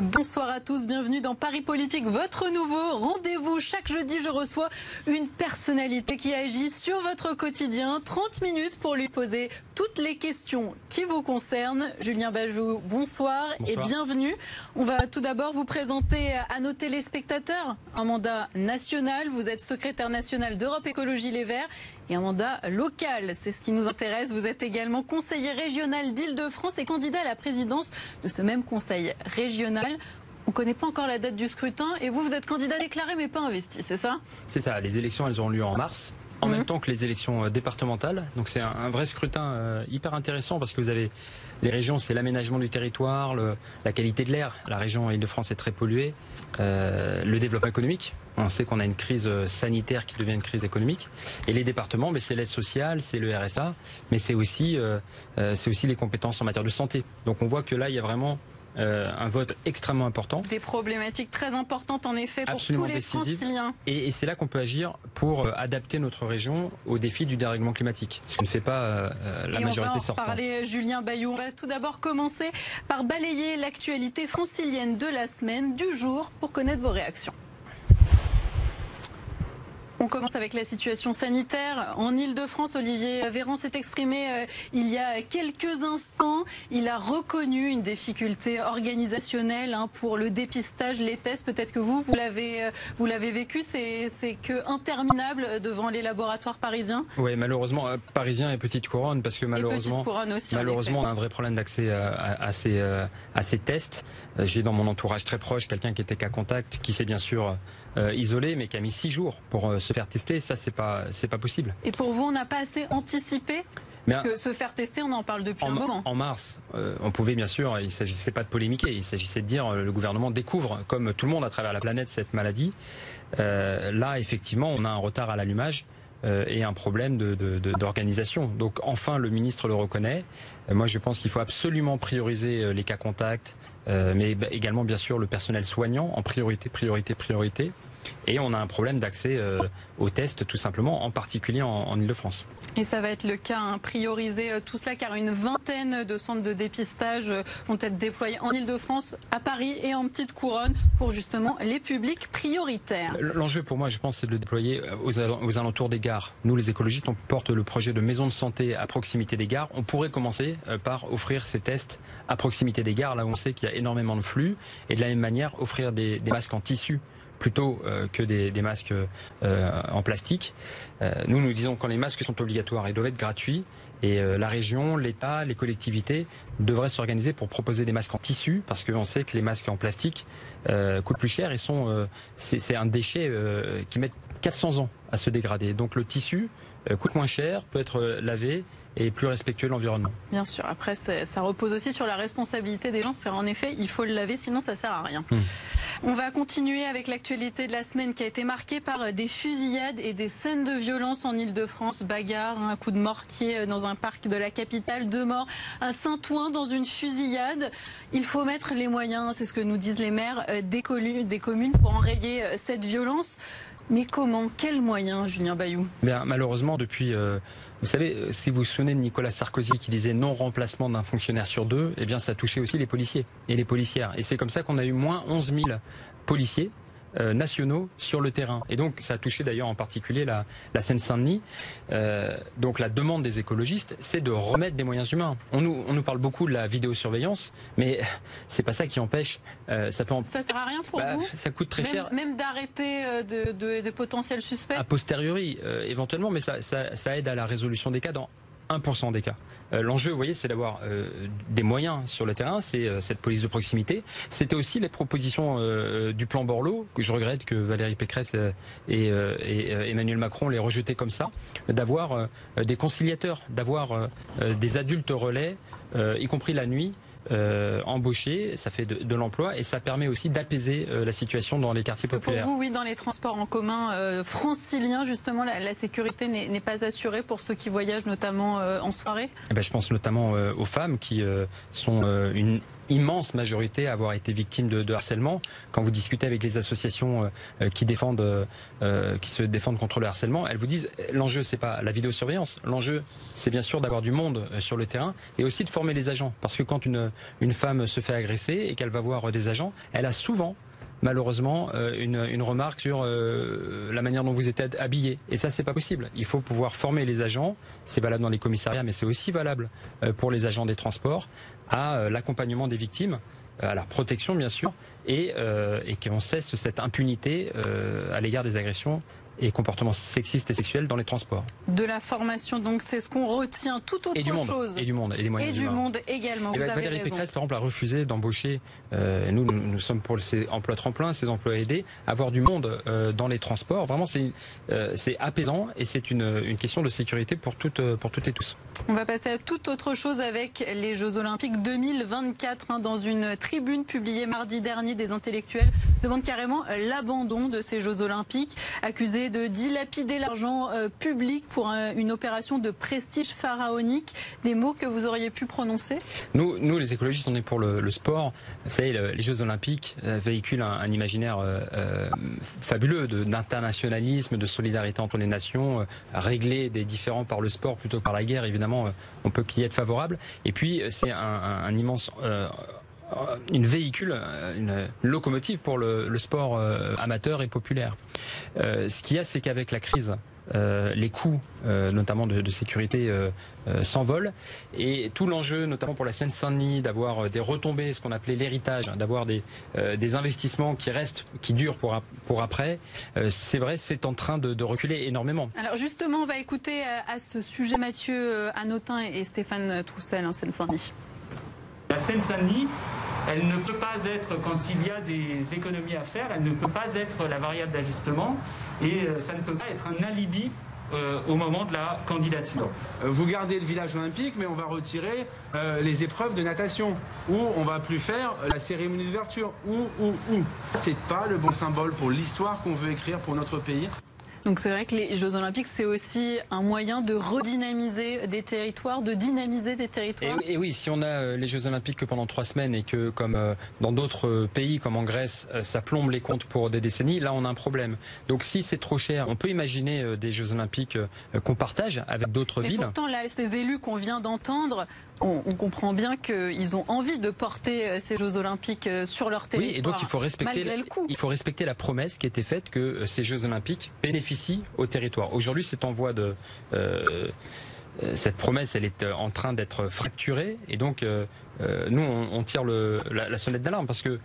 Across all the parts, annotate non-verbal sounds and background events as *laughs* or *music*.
Bonsoir à tous, bienvenue dans Paris Politique, votre nouveau rendez-vous. Chaque jeudi, je reçois une personnalité qui agit sur votre quotidien. 30 minutes pour lui poser toutes les questions qui vous concernent. Julien Bajou, bonsoir, et bienvenue. On va tout d'abord vous présenter à nos téléspectateurs un mandat national. Vous êtes secrétaire national d'Europe Écologie Les Verts et un mandat local. C'est ce qui nous intéresse. Vous êtes également conseiller régional d'Île-de-France et candidat à la présidence de ce même conseil régional. On ne connaît pas encore la date du scrutin et vous, vous êtes candidat déclaré mais pas investi, c'est ça? C'est ça. Les élections, elles auront lieu en mars en même mhm. temps que les élections euh, départementales. Donc c'est un, vrai scrutin euh, hyper intéressant parce que vous avez les régions, c'est l'aménagement du territoire, la qualité de l'air. La région Île-de-France est très polluée. Euh, le développement économique. On sait qu'on a une crise sanitaire qui devient une crise économique. Et les départements, mais c'est l'aide sociale, c'est le RSA, mais c'est aussi, c'est aussi les compétences en matière de santé. Donc on voit que là, il y a vraiment euh, un vote extrêmement important. Des problématiques très importantes en effet pour tous les Franciliens. Et, c'est là qu'on peut agir pour euh, adapter notre région au défi du dérèglement climatique, ce que ne fait pas euh, la majorité sortante. On va en parler, Julien Bayou. On va tout d'abord commencer par balayer l'actualité francilienne de la semaine, du jour, pour connaître vos réactions. On commence avec la situation sanitaire. En Ile-de-France, Olivier Véran s'est exprimé euh, il y a quelques instants. Il a reconnu une difficulté organisationnelle hein, pour le dépistage, les tests. Peut-être que vous, vous l'avez, euh, vous l'avez vécu. C'est, c'est que interminable devant les laboratoires parisiens. Oui, malheureusement, euh, parisien et petite couronne, parce que malheureusement, aussi, malheureusement, on a un vrai problème d'accès à, ces, à ces tests. J'ai dans mon entourage très proche quelqu'un qui était cas contact, qui s'est bien sûr isolé, mais qui a mis six jours pour se faire tester, ça c'est pas c'est pas possible. Et pour vous, on n'a pas assez anticipé? Parce que se faire tester, on en parle depuis un moment. En mars, euh, on pouvait bien sûr, il s'agissait pas de polémiquer, il s'agissait de dire euh, le gouvernement découvre, comme tout le monde à travers la planète, cette maladie. Euh, là, effectivement, on a un retard à l'allumage. et un problème d'organisation. De, Donc enfin, le ministre le reconnaît. moi, je pense qu'il faut absolument prioriser les cas contacts, mais également, bien sûr, le personnel soignant en priorité, priorité, priorité. Et on a un problème d'accès euh, aux tests, tout simplement, en particulier en, Ile-de-France. Et ça va être le cas, hein, prioriser euh, tout cela, car une vingtaine de centres de dépistage euh, vont être déployés en Ile-de-France, à Paris et en Petite Couronne, pour justement les publics prioritaires. L'enjeu pour moi, je pense, c'est de le déployer aux, alentours des gares. Nous, les écologistes, on porte le projet de maison de santé à proximité des gares. On pourrait commencer par offrir ces tests à proximité des gares, là où on sait qu'il y a énormément de flux, et de la même manière, offrir des masques en tissu plutôt euh, que des, masques euh, en plastique. Euh, nous, nous disons quand les masques sont obligatoires, ils doivent être gratuits. Et la région, l'État, les collectivités devraient s'organiser pour proposer des masques en tissu, parce qu'on sait que les masques en plastique coûtent plus cher et sont, c'est un déchet qui met 400 ans à se dégrader. Donc le tissu coûte moins cher, peut être lavé et plus respectueux de l'environnement. Bien sûr. Après, ça repose aussi sur la responsabilité des gens. C'est en effet, il faut le laver, sinon ça sert à rien. Hmm. On va continuer avec l'actualité de la semaine qui a été marquée par des fusillades et des scènes de violence en Ile-de-France. Bagarre, un coup de mortier dans un parc de la capitale, deux morts à Saint-Ouen dans une fusillade. Il faut mettre les moyens, c'est ce que nous disent les maires euh, des communes pour enrayer euh, cette violence. Mais comment? Quels moyens, Julien Bayou? Bien, Malheureusement, depuis euh, vous savez, euh, si vous vous souvenez de Nicolas Sarkozy qui disait non remplacement d'un fonctionnaire sur deux, eh bien ça touchait aussi les policiers et les policières. Et c'est comme ça qu'on a eu moins 11 000 policiers euh, nationaux sur le terrain. Et donc ça a touché d'ailleurs en particulier la, Seine-Saint-Denis. Euh, donc la demande des écologistes, c'est de remettre des moyens humains. On nous, on nous parle beaucoup de la vidéosurveillance, mais *laughs* c'est pas ça qui empêche. Euh, ça, peut ça sert à rien pour bah, vous Ça coûte très cher. Même d'arrêter de, potentiels suspects A posteriori, éventuellement, mais ça, ça, ça aide à la résolution des cas dans 1% des cas. Euh, l'enjeu, vous voyez, c'est d'avoir euh, des moyens sur le terrain, c'est euh, cette police de proximité. C'était aussi les propositions du plan Borloo, que je regrette que Valérie Pécresse et, Emmanuel Macron l'aient rejeté comme ça, d'avoir des conciliateurs, d'avoir des adultes relais, y compris la nuit, euh, embaucher, ça fait de, l'emploi et ça permet aussi d'apaiser euh, la situation dans les quartiers populaires. Pour vous, oui, dans les transports en commun euh, franciliens, justement, la, sécurité n'est pas assurée pour ceux qui voyagent, notamment en soirée? Eh ben, Je pense notamment aux femmes qui sont une immense majorité à avoir été victime de, harcèlement. Quand vous discutez avec les associations qui défendent, qui se défendent contre le harcèlement, elles vous disent l'enjeu c'est pas la vidéosurveillance, l'enjeu c'est bien sûr d'avoir du monde sur le terrain et aussi de former les agents. Parce que quand une, une femme se fait agresser et qu'elle va voir des agents, elle a souvent malheureusement euh, une, remarque sur euh, la manière dont vous êtes habillé. Et ça, c'est pas possible. Il faut pouvoir former les agents. C'est valable dans les commissariats, mais c'est aussi valable euh, pour les agents des transports à l'accompagnement des victimes, à la protection bien sûr, et, et qu'on cesse cette impunité à l'égard des agressions et comportements sexistes et sexuels dans les transports. De la formation, donc c'est ce qu'on retient. Tout autre et du monde, chose. Et du monde, et des moyens Et du monde également. Et vous Valérie Pécresse, par exemple, a refusé d'embaucher. Euh, nous, nous sommes pour ces emplois tremplins, ces emplois aidés, avoir du monde euh, dans les transports. Vraiment, c'est euh, c'est apaisant et c'est une, une, question de sécurité pour toutes, pour toutes et tous. On va passer à toute autre chose avec les Jeux Olympiques 2024. Hein, dans une tribune publiée mardi dernier, des intellectuels demandent carrément l'abandon de ces Jeux Olympiques, accusés de dilapider l'argent euh, public pour une opération de prestige pharaonique. Des mots que vous auriez pu prononcer? Nous, les écologistes, on est pour le, sport. Vous savez, les Jeux Olympiques euh, véhiculent un, imaginaire euh, fabuleux d'internationalisme, de, solidarité entre les nations, régler des différends par le sport plutôt que par la guerre. Évidemment, on peut y être favorable. Et puis, c'est un, immense euh, une véhicule, euh, une locomotive pour le, sport euh, amateur et populaire. ce qu'il y a, c'est qu'avec la crise, les coûts, notamment de, sécurité, s'envolent et tout l'enjeu, notamment pour la Seine-Saint-Denis, d'avoir des retombées, ce qu'on appelait l'héritage, hein, d'avoir des, des investissements qui restent, qui durent pour, pour après, c'est vrai, c'est en train de, reculer énormément. Alors justement, on va écouter à ce sujet Mathieu Anotin et Stéphane Troussel en Seine-Saint-Denis. La Seine-Saint-Denis, elle ne peut pas être, quand il y a des économies à faire, elle ne peut pas être la variable d'ajustement et euh, ça ne peut pas être un alibi euh, au moment de la candidature. Euh, vous gardez le village olympique, mais on va retirer les épreuves de natation, ou on va plus faire la cérémonie d'ouverture, ou, ou, ou. C'est pas le bon symbole pour l'histoire qu'on veut écrire pour notre pays. Donc c'est vrai que les Jeux Olympiques, c'est aussi un moyen de redynamiser des territoires, de dynamiser des territoires. Et, oui, si on a euh, les Jeux Olympiques que pendant trois semaines et que, comme euh, dans d'autres euh, pays, comme en Grèce, ça plombe les comptes pour des décennies, là on a un problème. Donc si c'est trop cher, on peut imaginer des Jeux Olympiques qu'on partage avec d'autres villes. Pourtant, là, ces élus qu'on vient d'entendre, on, comprend bien qu'ils ont envie de porter ces Jeux Olympiques sur leur territoire. Oui, et donc il faut respecter, le il faut respecter la promesse qui a été faite que ces Jeux Olympiques bénéficient au territoire. Aujourd'hui, c'est en voie de euh, euh, cette promesse, elle est euh, en train d'être fracturée, et donc nous, on, tire le, la, sonnette d'alarme parce que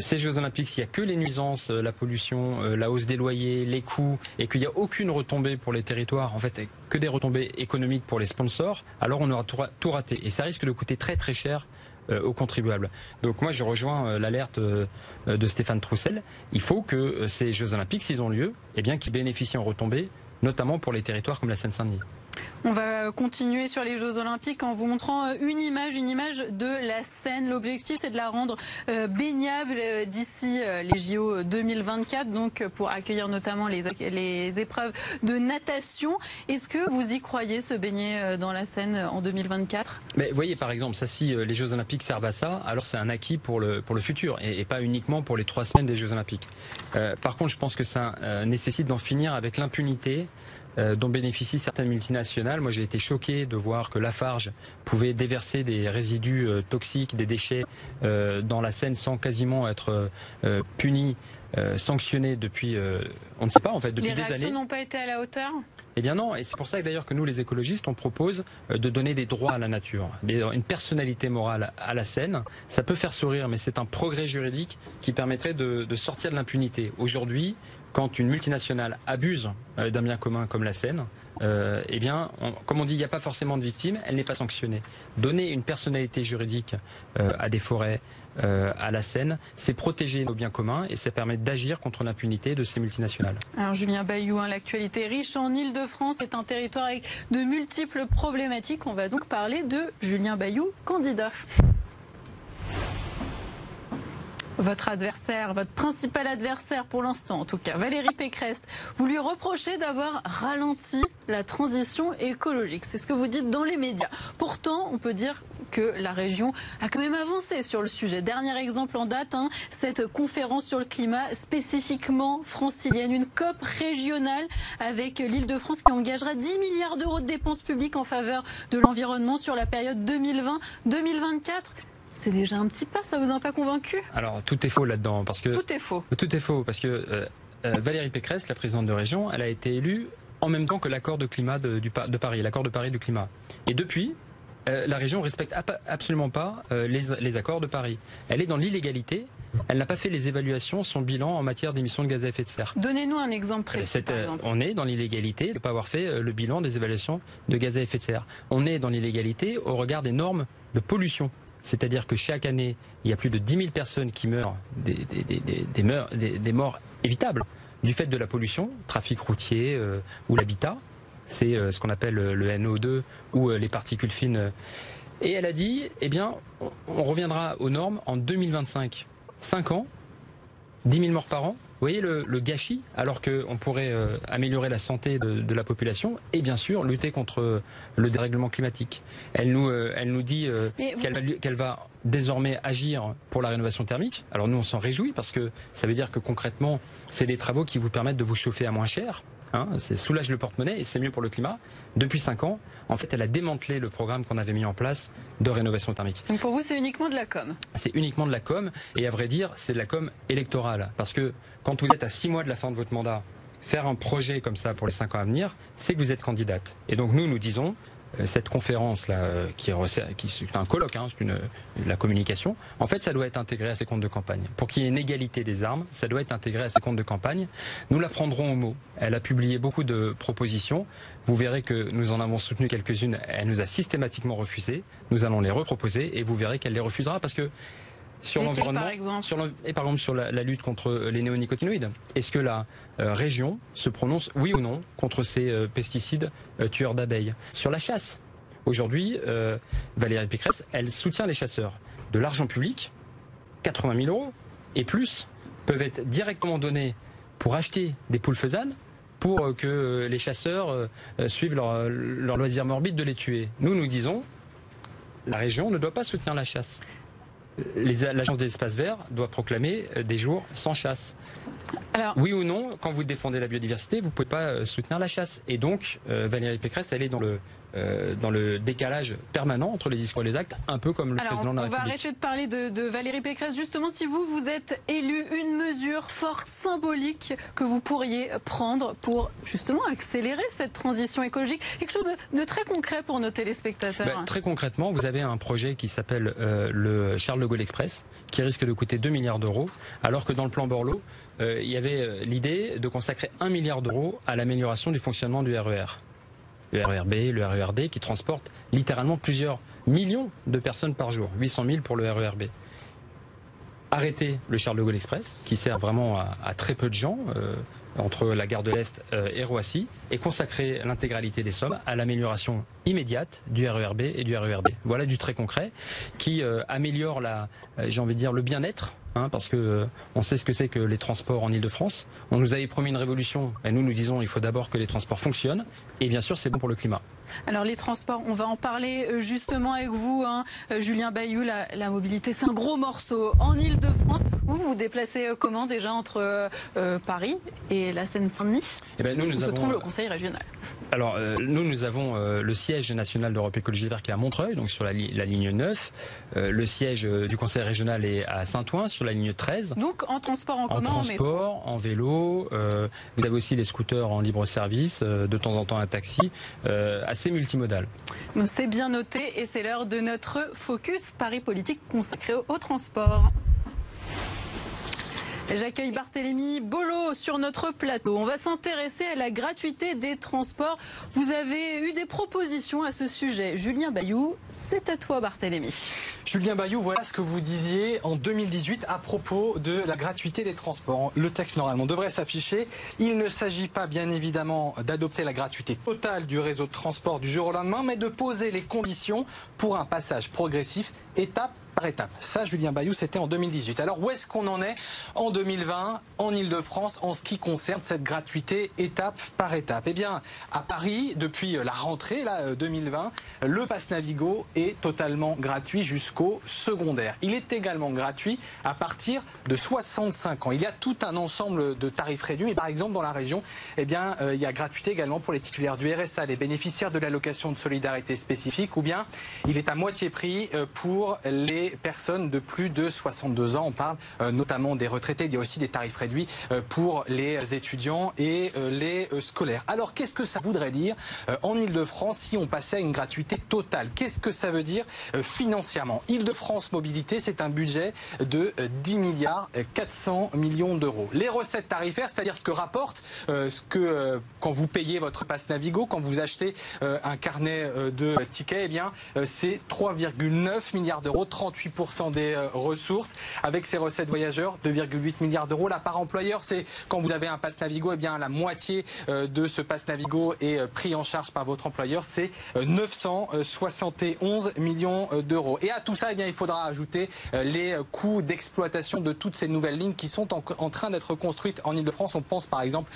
ces Jeux Olympiques, s'il n'y a que les nuisances, la pollution, la hausse des loyers, les coûts, et qu'il n'y a aucune retombée pour les territoires, en fait, que des retombées économiques pour les sponsors, alors on aura tout raté. Et ça risque de coûter très très cher euh, aux contribuables. Donc moi je rejoins euh, l'alerte euh, de Stéphane Troussel. Il faut que ces Jeux Olympiques, s'ils ont lieu, eh bien qu'ils bénéficient en retombées, notamment pour les territoires comme la Seine-Saint-Denis. On va continuer sur les Jeux Olympiques en vous montrant euh, une image, une image de la Seine. L'objectif, c'est de la rendre euh, baignable euh, d'ici les JO 2024, donc pour accueillir notamment les, épreuves de natation. Est-ce que vous y croyez, se baigner dans la Seine en 2024 Mais voyez, par exemple, ça, si les Jeux Olympiques servent à ça, alors c'est un acquis pour le, pour le futur et, pas uniquement pour les trois semaines des Jeux Olympiques. par contre, je pense que ça nécessite d'en finir avec l'impunité dont bénéficient certaines multinationales. Moi, j'ai été choqué de voir que Lafarge pouvait déverser des résidus euh, toxiques, des déchets euh, dans la Seine sans quasiment être puni, sanctionné depuis, on ne sait pas en fait, depuis des années. Les réactions n'ont pas été à la hauteur? Eh bien non, et c'est pour ça d'ailleurs que nous, les écologistes, on propose de donner des droits à la nature, une personnalité morale à la Seine. Ça peut faire sourire, mais c'est un progrès juridique qui permettrait de, de sortir de l'impunité. Aujourd'hui, quand une multinationale abuse euh, d'un bien commun comme la Seine, euh, eh bien, comme on dit, il n'y a pas forcément de victime, elle n'est pas sanctionnée. Donner une personnalité juridique euh, à des forêts, à la Seine, c'est protéger nos biens communs et ça permet d'agir contre l'impunité de ces multinationales. Alors Julien Bayou, hein, l'actualité riche en Ile-de-France est un territoire avec de multiples problématiques. On va donc parler de Julien Bayou, candidat. Votre adversaire, votre principal adversaire pour l'instant en tout cas, Valérie Pécresse, vous lui reprochez d'avoir ralenti la transition écologique. C'est ce que vous dites dans les médias. Pourtant, on peut dire que la région a quand même avancé sur le sujet. Dernier exemple en date, hein, cette conférence sur le climat spécifiquement francilienne, une COP régionale avec l'île de France qui engagera 10 milliards d'euros de dépenses publiques en faveur de l'environnement sur la période 2020-2024 c'est déjà un petit pas, ça vous a pas convaincu? Alors tout est faux là-dedans parce que tout est faux. Tout est faux parce que euh, euh, Valérie Pécresse, la présidente de région, elle a été élue en même temps que l'accord de climat de, de Paris, l'accord de Paris du climat. Et depuis, euh, la région respecte absolument pas les, les, accords de Paris. Elle est dans l'illégalité. Elle n'a pas fait les évaluations, son bilan en matière d'émissions de gaz à effet de serre. Donnez-nous un exemple précis. On est dans l'illégalité de ne pas avoir fait le bilan des évaluations de gaz à effet de serre. On est dans l'illégalité au regard des normes de pollution. C'est-à-dire que chaque année, il y a plus de 10 000 personnes qui meurent des, morts évitables du fait de la pollution, trafic routier euh, ou l'habitat. C'est euh, ce qu'on appelle le NO2 ou euh, les particules fines. Et elle a dit, eh bien, on reviendra aux normes en 2025. 5 ans, 10 000 morts par an, voyez le, gâchis, alors qu'on pourrait euh, améliorer la santé de, la population et bien sûr lutter contre le dérèglement climatique. Elle nous, euh, elle nous dit euh, qu'elle va désormais agir pour la rénovation thermique. Alors nous, on s'en réjouit parce que ça veut dire que concrètement, c'est des travaux qui vous permettent de vous chauffer à moins cher. Hein, c'est soulage le porte-monnaie et c'est mieux pour le climat. Depuis 5 ans, en fait, elle a démantelé le programme qu'on avait mis en place de rénovation thermique. Donc pour vous, c'est uniquement de la com? C'est uniquement de la com et à vrai dire, c'est de la com électorale. Parce que quand vous êtes à 6 mois de la fin de votre mandat, faire un projet comme ça pour les 5 ans à venir, c'est que vous êtes candidate. Et donc nous, nous disons, cette conférence là, euh, qui est, qui un colloque, hein, une, la communication. En fait, ça doit être intégré à ces comptes de campagne. Pour qu'il y ait une égalité des armes, ça doit être intégré à ces comptes de campagne. Nous la prendrons au mot. Elle a publié beaucoup de propositions. Vous verrez que nous en avons soutenu quelques-unes. Elle nous a systématiquement refusées. Nous allons les reproposer et vous verrez qu'elle les refusera parce que sur l'environnement, et par exemple sur la, lutte contre les néonicotinoïdes. Est-ce que la euh, région se prononce oui ou non contre ces euh, pesticides euh, tueurs d'abeilles? Sur la chasse, aujourd'hui, Valérie Pécresse, elle soutient les chasseurs. De l'argent public, 80 000 euros et plus, peuvent être directement donnés pour acheter des poules faisanes pour que les chasseurs suivent leur, leur loisir morbide de les tuer. Nous, nous disons, la région ne doit pas soutenir la chasse l'agence des espaces verts doit proclamer des jours sans chasse. Alors, oui ou non, quand vous défendez la biodiversité, vous ne pouvez pas euh, soutenir la chasse. Et donc, euh, Valérie Pécresse, elle est dans le, euh, dans le décalage permanent entre les discours et les actes, un peu comme le président de la République. On va arrêter de parler de, Valérie Pécresse. Justement, si vous, vous êtes élu, une mesure forte, symbolique que vous pourriez prendre pour justement accélérer cette transition écologique, quelque chose de, très concret pour nos téléspectateurs. Ben, très concrètement, vous avez un projet qui s'appelle euh, le Charles de Gaulle Express, qui risque de coûter 2 milliards d'euros, alors que dans le plan Borloo, euh, il y avait l'idée de consacrer 1 milliard d'euros à l'amélioration du fonctionnement du RER. E le RERB, le RERD, qui transportent littéralement plusieurs millions de personnes par jour, 800 000 pour le RERB. Arrêter le Charles de Gaulle Express, qui sert vraiment à, très peu de gens, euh, entre la gare de l'Est euh, et Roissy, et consacrer l'intégralité des sommes à l'amélioration immédiate du RERB et du RERD. Voilà du très concret qui euh, améliore la, j'ai envie de dire, le bien-être Hein, parce que euh, on sait ce que c'est que les transports en Ile-de-France. On nous avait promis une révolution, et nous nous disons il faut d'abord que les transports fonctionnent, et bien sûr c'est bon pour le climat. Alors les transports, on va en parler euh, justement avec vous, hein. euh, Julien Bayou. La, mobilité, c'est un gros morceau en Ile-de-France. Vous vous déplacez comment déjà entre Paris et la Seine-Saint-Denis? Eh ben, nous, nous se trouve le Conseil régional? Alors nous, nous avons le siège national d'Europe Écologie Vert qui est à Montreuil, donc sur la, la ligne 9. le siège du Conseil régional est à Saint-Ouen, sur la ligne 13. Donc en transport en commun, en transport, en, vélo. Euh, vous avez aussi des scooters en libre service, euh, de temps en temps un taxi, euh, assez multimodal. C'est bien noté et c'est l'heure de notre focus Paris politique consacré au transport. J'accueille Barthélémy Bolo sur notre plateau. On va s'intéresser à la gratuité des transports. Vous avez eu des propositions à ce sujet. Julien Bayou, c'est à toi Barthélémy. Julien Bayou, voilà ce que vous disiez en 2018 à propos de la gratuité des transports. Le texte normalement devrait s'afficher. Il ne s'agit pas bien évidemment d'adopter la gratuité totale du réseau de transport du jour au lendemain, mais de poser les conditions pour un passage progressif étape par. Ça, Julien Bayou, c'était en 2018. Alors où est-ce qu'on en est en 2020 en Ile-de-France en ce qui concerne cette gratuité étape par étape? Eh bien, à Paris, depuis la rentrée là, 2020, le pass Navigo est totalement gratuit jusqu'au secondaire. Il est également gratuit à partir de 65 ans. Il y a tout un ensemble de tarifs réduits. Et par exemple, dans la région, eh bien, euh, il y a gratuité également pour les titulaires du RSA, les bénéficiaires de l'allocation de solidarité spécifique, ou bien il est à moitié prix euh, pour les personnes de plus de 62 ans. On parle euh, notamment des retraités. Il y a aussi des tarifs réduits pour les étudiants et les scolaires. Alors, qu'est-ce que ça voudrait dire en Ile-de-France si on passait à une gratuité totale? Qu'est-ce que ça veut dire financièrement? Ile-de-France Mobilité, c'est un budget de 10 milliards 400 millions d'euros. Les recettes tarifaires, c'est-à-dire ce que rapporte ce que quand vous payez votre passe Navigo, quand vous achetez euh, un carnet euh, de tickets, eh bien, euh, c'est 3,9 milliards d'euros, 38% des ressources. Avec ces recettes voyageurs, 2,8 milliards d'euros. La part employeur, c'est quand vous avez un passe Navigo, eh bien, la moitié de ce passe Navigo est pris en charge par votre employeur. C'est 971 millions d'euros. Et à tout ça, eh bien, il faudra ajouter les coûts d'exploitation de toutes ces nouvelles lignes qui sont en train d'être construites en Ile-de-France. On pense par exemple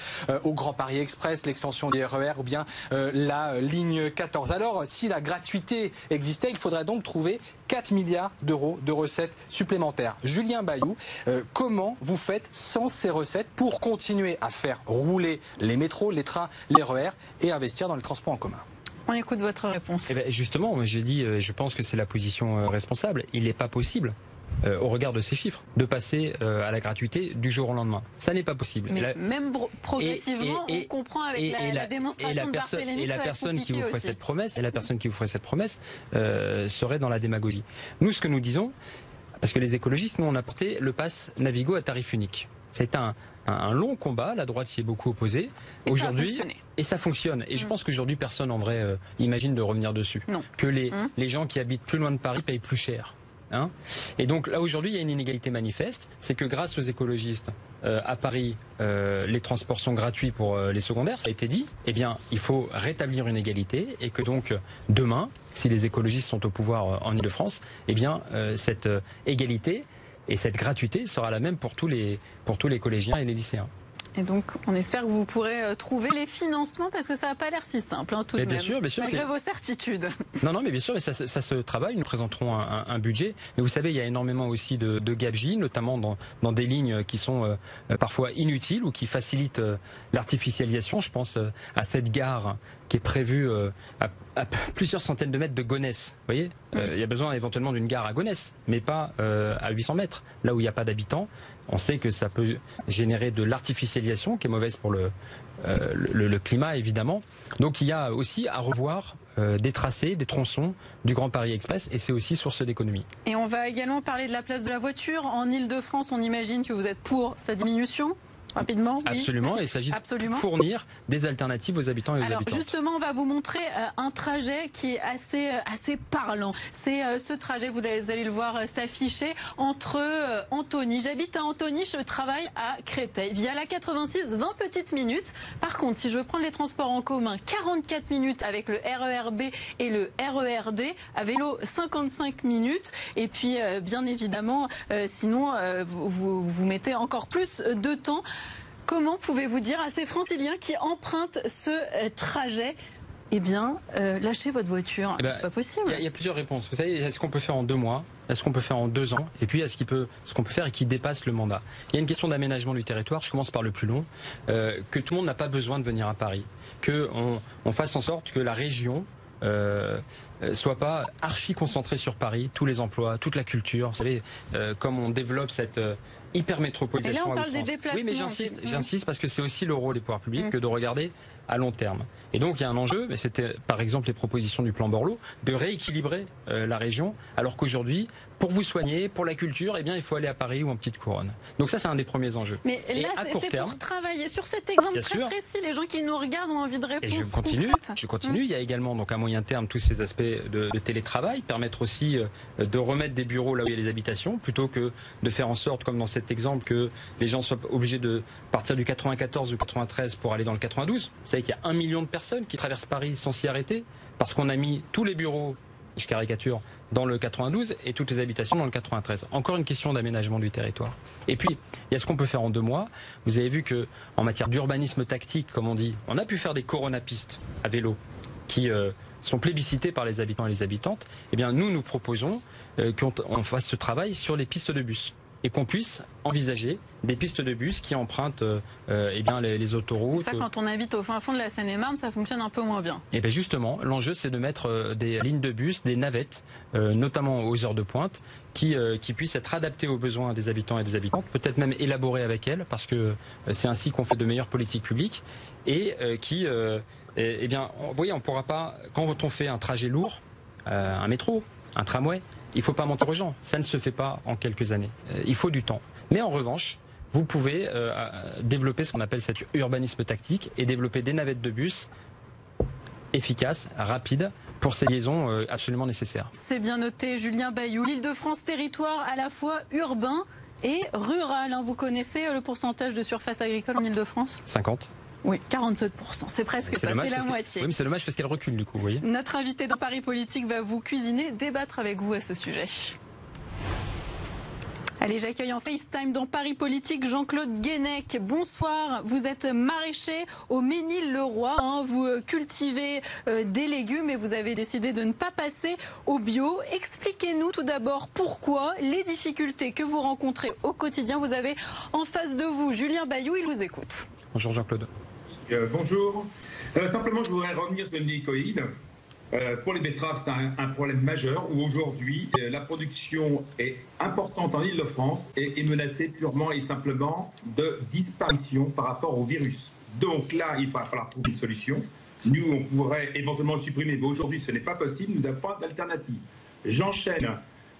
au Grand Paris Express, l'extension des RER ou bien la ligne 14. Alors, si la gratuité existait, il faudrait donc trouver 4 milliards d'euros de recettes supplémentaires. Julien Bayou, euh, comment vous faites sans ces recettes pour continuer à faire rouler les métros, les trains, les RER et investir dans les transports en commun? On écoute votre réponse. Eh ben, justement, j'ai dit, euh, je pense que c'est la position euh, responsable. Il n'est pas possible euh, au regard de ces chiffres, de passer euh, à la gratuité du jour au lendemain. Ça n'est pas possible. Mais même progressivement, on comprend avec la, démonstration et la, personne, et la personne qui vous ferait cette promesse, et la personne qui vous ferait cette promesse euh, serait dans la démagogie. Nous, ce que nous disons, parce que les écologistes, nous, on a porté le pass Navigo à tarif unique. C'est un, un, long combat. La droite s'y est beaucoup opposée. Aujourd'hui, et ça fonctionne. Et je mm. pense qu'aujourd'hui, personne en vrai imagine de revenir dessus. Non. Que les, mm. les gens qui habitent plus loin de Paris payent plus cher. Hein et donc là aujourd'hui, il y a une inégalité manifeste, c'est que grâce aux écologistes euh, à Paris, euh, les transports sont gratuits pour euh, les secondaires, ça a été dit. Eh bien, il faut rétablir une égalité et que donc demain, si les écologistes sont au pouvoir en Ile-de-France, eh bien cette égalité et cette gratuité sera la même pour tous les pour tous les collégiens et les lycéens. Et donc, on espère que vous pourrez euh, trouver les financements parce que ça n'a pas l'air si simple, hein, tout de bien même. Sûr, bien sûr, malgré vos certitudes. *laughs* Non, non, mais bien sûr, ça, ça se travaille. Nous présenterons un, un, budget. Mais vous savez, il y a énormément aussi de, de gabegies, notamment dans, dans, des lignes qui sont euh, parfois inutiles ou qui facilitent euh, l'artificialisation. Je pense à cette gare qui est prévue à, à, *laughs* plusieurs centaines de mètres de Gonesse. Vous voyez, il y a besoin éventuellement d'une gare à Gonesse, mais pas à 800 mètres, là où il n'y a pas d'habitants. On sait que ça peut générer de l'artificialisation qui est mauvaise pour le, euh, climat évidemment. Donc il y a aussi à revoir euh, des tracés, des tronçons du Grand Paris Express et c'est aussi source d'économie. Et on va également parler de la place de la voiture. En Ile-de-France, on imagine que vous êtes pour sa diminution Rapidement, Absolument, il s'agit de fournir des alternatives aux habitants et aux Alors, Justement, on va vous montrer euh, un trajet qui est assez, euh, assez parlant. C'est euh, ce trajet, vous allez le voir s'afficher, entre Antony. J'habite à Antony, je travaille à Créteil. Via la 86, 20 petites minutes. Par contre, si je veux prendre les transports en commun, 44 minutes avec le RERB et le RERD. À vélo, 55 minutes. Et puis, bien évidemment, sinon, vous, vous mettez encore plus de temps. Comment pouvez-vous dire à ces franciliens qui empruntent ce euh, trajet eh bien, euh, lâchez votre voiture? Eh ben, c'est pas possible. Il y, a plusieurs réponses. Vous savez, est-ce qu'on peut faire en deux mois? Est-ce qu'on peut faire en deux ans? Et puis, est-ce qu'on peut, ce qu'on peut faire et qui dépasse le mandat? Il y a une question d'aménagement du territoire. Je commence par le plus long. Euh, que tout le monde n'a pas besoin de venir à Paris. Que on, fasse en sorte que la région euh, soit pas archi concentrée sur Paris, tous les emplois, toute la culture. Vous savez, comme on développe cette hyper métropolisation. Et là, on parle des déplacements. Oui, mais j'insiste, j'insiste parce que c'est aussi le rôle des pouvoirs publics mm. que de regarder à long terme. Et donc il y a un enjeu, mais c'était par exemple les propositions du plan Borloo, de rééquilibrer euh, la région, alors qu'aujourd'hui, pour vous soigner, pour la culture, eh bien il faut aller à Paris ou en petite couronne. Donc ça c'est un des premiers enjeux. Mais là c'est pour travailler sur cet exemple très précis. Les gens qui nous regardent ont envie de répondre. Et je continue. Je continue. Il y a également donc à moyen terme tous ces aspects de, de télétravail, permettre aussi euh, de remettre des bureaux là où il y a les habitations, plutôt que de faire en sorte, comme dans cet exemple, que les gens soient obligés de partir du 94 ou 93 pour aller dans le 92. Vous savez qu'il y a un million de personnes qui traversent Paris sans s'y arrêter, parce qu'on a mis tous les bureaux, je caricature, dans le 92 et toutes les habitations dans le 93. Encore une question d'aménagement du territoire. Et puis, il y a ce qu'on peut faire en deux mois. Vous avez vu que, en matière d'urbanisme tactique, comme on dit, on a pu faire des coronapistes à vélo qui euh, sont plébiscités par les habitants et les habitantes. Eh bien, nous, nous proposons euh, qu'on fasse ce travail sur les pistes de bus et qu'on puisse envisager des pistes de bus qui empruntent euh, euh, eh bien, les, les autoroutes. Ça, quand on habite au fin fond de la Seine-et-Marne, ça fonctionne un peu moins bien. Et bien justement, l'enjeu c'est de mettre euh, des lignes de bus, des navettes, euh, notamment aux heures de pointe, qui, euh, qui puissent être adaptées aux besoins des habitants et des habitantes, peut-être même élaborées avec elles, parce que euh, c'est ainsi qu'on fait de meilleures politiques publiques, et euh, qui, euh, eh eh bien, vous voyez, on pourra pas, quand on fait un trajet lourd, euh, un métro, un tramway, il faut pas mentir aux gens. Ça ne se fait pas en quelques années. Euh, il faut du temps. Mais en revanche, vous pouvez euh, euh, développer ce qu'on appelle cet urbanisme tactique et développer des navettes de bus efficaces, rapides, pour ces liaisons euh, absolument nécessaires. C'est bien noté, Julien Bayou. L'Île-de-France, territoire à la fois urbain et rural. hein. Vous connaissez le pourcentage de surface agricole en Île-de-France? 50 Oui, 47%. C'est presque ça, c'est la parce que- moitié. Oui, mais c'est dommage parce qu'elle recule du coup, vous voyez. Notre invité dans Paris Politique va vous cuisiner, débattre avec vous à ce sujet. Allez, j'accueille en FaceTime dans Paris Politique Jean-Claude Guénec. Bonsoir, vous êtes maraîcher au Ménil-le-Roi. hein. Vous euh, cultivez euh, des légumes et vous avez décidé de ne pas passer au bio. Expliquez-nous tout d'abord pourquoi les difficultés que vous rencontrez au quotidien. Vous avez en face de vous Julien Bayou, il vous écoute. Bonjour Jean-Claude. Euh, bonjour. Euh, simplement, je voudrais revenir sur le néonicotinoïde. Euh, pour les betteraves, c'est un, un problème majeur où aujourd'hui, euh, la production est importante en Ile-de-France et est menacée purement et simplement de disparition par rapport au virus. Donc là, il va falloir trouver une solution. Nous, on pourrait éventuellement le supprimer, mais aujourd'hui, ce n'est pas possible. Nous n'avons pas d'alternative. J'enchaîne.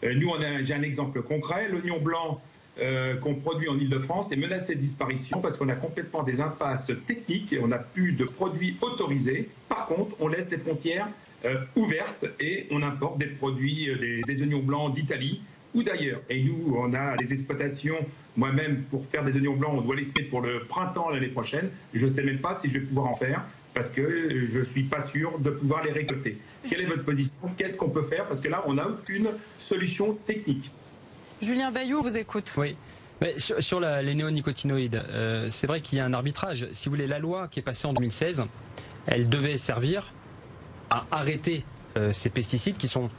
Nous, j'ai un exemple concret. L'oignon blanc euh, qu'on produit en Ile-de-France est menacé de disparition parce qu'on a complètement des impasses techniques et on n'a plus de produits autorisés. Par contre, on laisse les frontières euh, ouvertes et on importe des produits, euh, des, des oignons blancs d'Italie ou d'ailleurs. Et nous, on a les exploitations. Moi-même, pour faire des oignons blancs, on doit les semer pour le printemps l'année prochaine. Je ne sais même pas si je vais pouvoir en faire parce que je ne suis pas sûr de pouvoir les récolter. Quelle est votre position? Qu'est-ce qu'on peut faire? Parce que là, on n'a aucune solution technique. Julien Bayou, vous écoute. Oui. Mais sur, la- les néonicotinoïdes, euh, c'est vrai qu'il y a un arbitrage. Si vous voulez, la loi qui est passée en 2016, elle devait servir à arrêter euh, ces pesticides qui sont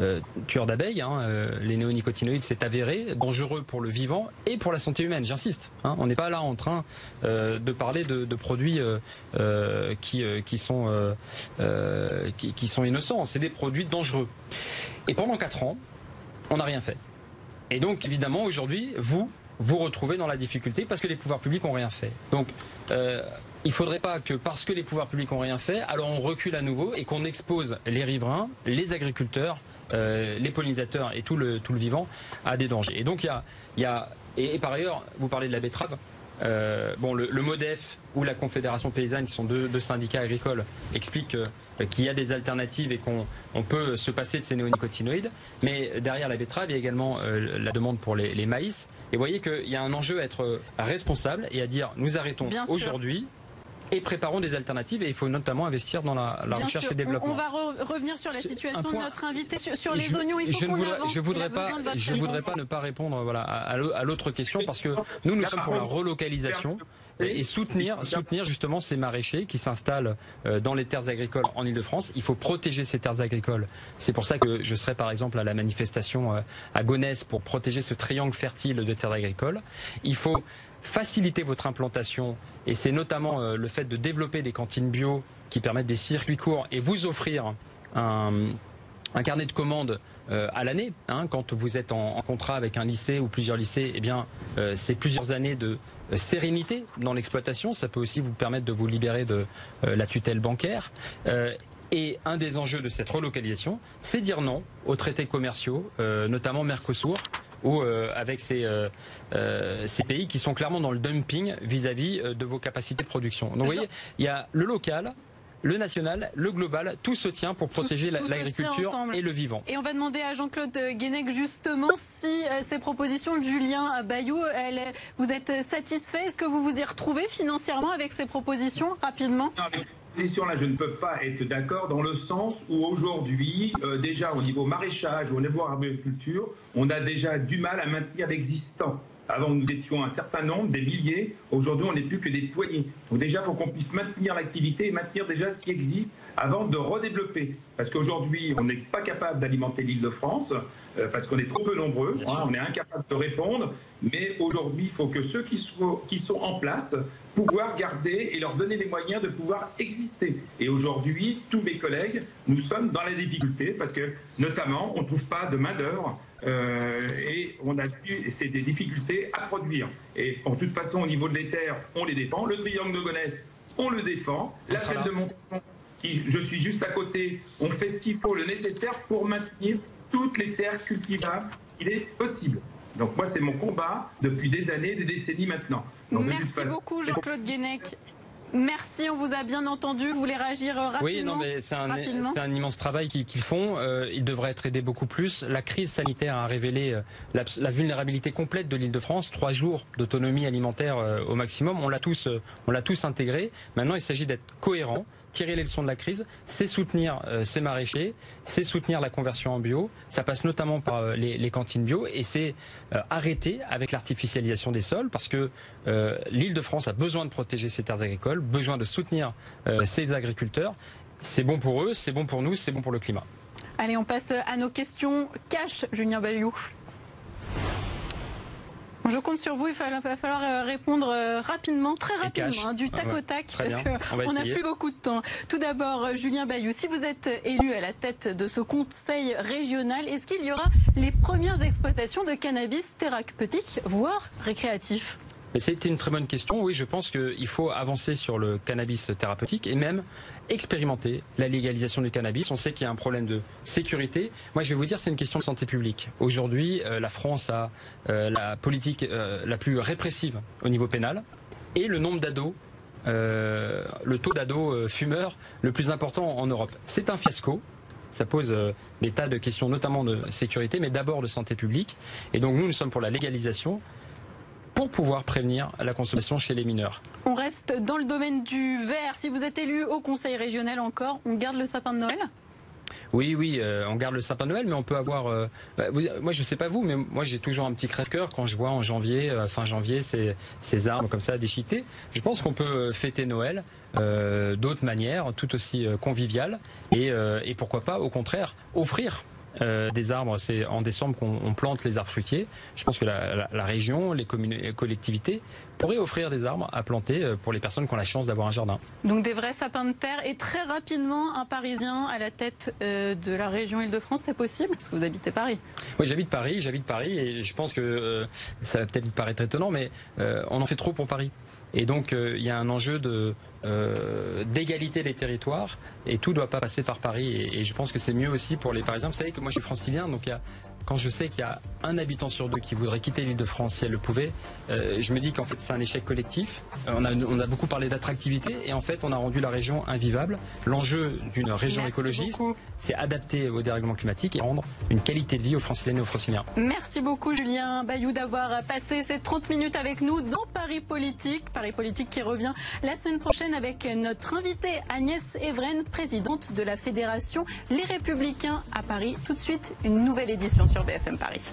euh, tueurs d'abeilles. hein. Euh, les néonicotinoïdes, c'est avéré, dangereux pour le vivant et pour la santé humaine, j'insiste. hein. On n'est pas là en train euh, de parler de, de produits euh, qui, qui, sont, qui, qui sont innocents. C'est des produits dangereux. Et pendant 4 ans, on n'a rien fait. Et donc, évidemment, aujourd'hui, vous vous retrouvez dans la difficulté parce que les pouvoirs publics n'ont rien fait. Donc, euh, il ne faudrait pas que parce que les pouvoirs publics n'ont rien fait, alors on recule à nouveau et qu'on expose les riverains, les agriculteurs, euh, les pollinisateurs et tout le, tout le vivant à des dangers. Et donc, il y a, y a et, par ailleurs, vous parlez de la betterave. Euh, bon, le, le MODEF ou la Confédération paysanne, qui sont deux, deux syndicats agricoles, expliquent qu'il y a des alternatives et qu'on on peut se passer de ces néonicotinoïdes. Mais derrière la betterave, il y a également euh, la demande pour les, les maïs. Et vous voyez qu'il y a un enjeu à être responsable et à dire nous arrêtons aujourd'hui et préparons des alternatives. Et il faut notamment investir dans la, la recherche sûr, et développement. On, va re- revenir sur la situation de point- notre invité sur, sur les Je- oignons. Il faut je ne voudrais, avance. je voudrais pas, je voudrais pas ne pas répondre voilà à, l'autre question parce que nous nous sommes pour la relocalisation et et soutenir soutenir justement ces maraîchers qui s'installent euh, dans les terres agricoles en Ile-de-France. Il faut protéger ces terres agricoles. C'est pour ça que je serai par exemple à la manifestation euh, à Gonesse pour protéger ce triangle fertile de terres agricoles. Il faut faciliter votre implantation et c'est notamment euh, le fait de développer des cantines bio qui permettent des circuits courts et vous offrir un un carnet de commandes euh, à l'année. hein, quand vous êtes en, en contrat avec un lycée ou plusieurs lycées, eh bien, euh, c'est plusieurs années de euh, sérénité dans l'exploitation. Ça peut aussi vous permettre de vous libérer de euh, la tutelle bancaire. Euh, et un des enjeux de cette relocalisation, c'est dire non aux traités commerciaux, notamment Mercosur, ou euh, avec ces, euh, euh, ces pays qui sont clairement dans le dumping vis-à-vis euh, de vos capacités de production. Donc vous voyez, il y a le local, le national, le global, tout se tient pour protéger l'agriculture et le vivant. Et on va demander à Jean-Claude Guénec justement si euh, ces propositions de Julien Bayou, elles, vous êtes satisfait Est-ce que vous vous y retrouvez financièrement avec ces propositions rapidement? Non, position-là, je ne peux pas être d'accord dans le sens où aujourd'hui, euh, déjà au niveau maraîchage au niveau agriculture, on a déjà du mal à maintenir l'existant. Avant, nous étions un certain nombre, des milliers. Aujourd'hui, on n'est plus que des poignées. Donc déjà, il faut qu'on puisse maintenir l'activité et maintenir déjà ce qui existe avant de redévelopper. Parce qu'aujourd'hui, on n'est pas capable d'alimenter l'île de France, euh, parce qu'on est trop peu nombreux, on est incapable de répondre. Mais aujourd'hui, il faut que ceux qui sont, qui sont en place pouvoir garder et leur donner les moyens de pouvoir exister. Et aujourd'hui, tous mes collègues, nous sommes dans la difficulté parce que, notamment, on ne trouve pas de main-d'œuvre euh, et on a c'est des difficultés à produire. Et en toute façon, au niveau de terres, on les défend. Le triangle de Gonesse, on le défend. La plaine de Monton, qui je suis juste à côté, on fait ce qu'il faut, le nécessaire pour maintenir toutes les terres cultivables. Il est possible. Donc moi, c'est mon combat depuis des années, des décennies maintenant. Merci beaucoup Jean-Claude Guénec. Merci, on vous a bien entendu. Vous voulez réagir rapidement Oui, non, mais c'est un, un, immense travail qu'ils font. Euh, ils devraient être aidés beaucoup plus. La crise sanitaire a révélé euh, la, vulnérabilité complète de l'Île-de-France. Trois jours d'autonomie alimentaire euh, au maximum. On l'a tous, on l'a tous intégré. Maintenant, il s'agit d'être cohérent tirer les leçons de la crise, c'est soutenir euh, ces maraîchers, c'est soutenir la conversion en bio. Ça passe notamment par euh, les, cantines bio et c'est euh, arrêter avec l'artificialisation des sols parce que l'île de France a besoin de protéger ses terres agricoles, besoin de soutenir ses agriculteurs. C'est bon pour eux, c'est bon pour nous, c'est bon pour le climat. Allez, on passe à nos questions cash, Julien Bayou. Je compte sur vous, il va falloir euh, répondre euh, rapidement, très rapidement, hein, du tac au tac, parce qu'on n'a plus beaucoup de temps. Tout d'abord, euh, Julien Bayou, si vous êtes élu à la tête de ce conseil régional, est-ce qu'il y aura les premières exploitations de cannabis thérapeutique, voire récréatif? C'était une très bonne question. Oui, je pense qu'il faut avancer sur le cannabis thérapeutique et même expérimenter la légalisation du cannabis. On sait qu'il y a un problème de sécurité. Moi, je vais vous dire, c'est une question de santé publique. Aujourd'hui, euh, la France a euh, la politique euh, la plus répressive au niveau pénal et le nombre d'ados, le taux d'ados fumeurs le plus important en Europe. C'est un fiasco. Ça pose des tas de questions, notamment de sécurité, mais d'abord de santé publique. Et donc, nous, nous sommes pour la légalisation pour pouvoir prévenir la consommation chez les mineurs. On reste dans le domaine du verre. Si vous êtes élu au conseil régional encore, on garde le sapin de Noël oui, oui, euh, on garde le sapin de Noël, mais on peut avoir. Euh, bah, moi, je sais pas vous, mais moi, j'ai toujours un petit crève-cœur quand je vois en janvier, euh, fin janvier, ces, ces armes comme ça déchiquetées. Je pense qu'on peut fêter Noël d'autres manières, tout aussi conviviales, et, et pourquoi pas, au contraire, offrir euh, des arbres, c'est en décembre qu'on plante les arbres fruitiers. Je pense que la, région, les, collectivités pourraient offrir des arbres à planter euh, pour les personnes qui ont la chance d'avoir un jardin. Donc des vrais sapins de terre et très rapidement un Parisien à la tête euh, de la région Île-de-France, c'est possible? Parce que vous habitez Paris. Oui, j'habite Paris, j'habite Paris et je pense que ça va peut-être vous paraître étonnant, mais on en fait trop pour Paris. Et donc, il y a un enjeu de, euh, d'égalité des territoires et tout ne doit pas passer par Paris. Et, et je pense que c'est mieux aussi pour les Parisiens. Vous savez que moi je suis francilien, donc il y a quand je sais qu'il y a un habitant sur deux qui voudrait quitter l'île de France si elle le pouvait, euh, je me dis qu'en fait c'est un échec collectif. Euh, on, a, on, a, beaucoup parlé d'attractivité et en fait on a rendu la région invivable. L'enjeu d'une région écologiste, c'est adapter au dérèglement climatique et rendre une qualité de vie aux franciliennes et aux franciliens. Merci beaucoup Julien Bayou d'avoir passé ces 30 minutes avec nous dans Paris Politique. Paris Politique qui revient la semaine prochaine avec notre invitée Agnès Evren, présidente de la Fédération Les Républicains à Paris. Tout de suite, une nouvelle édition sur BFM Paris.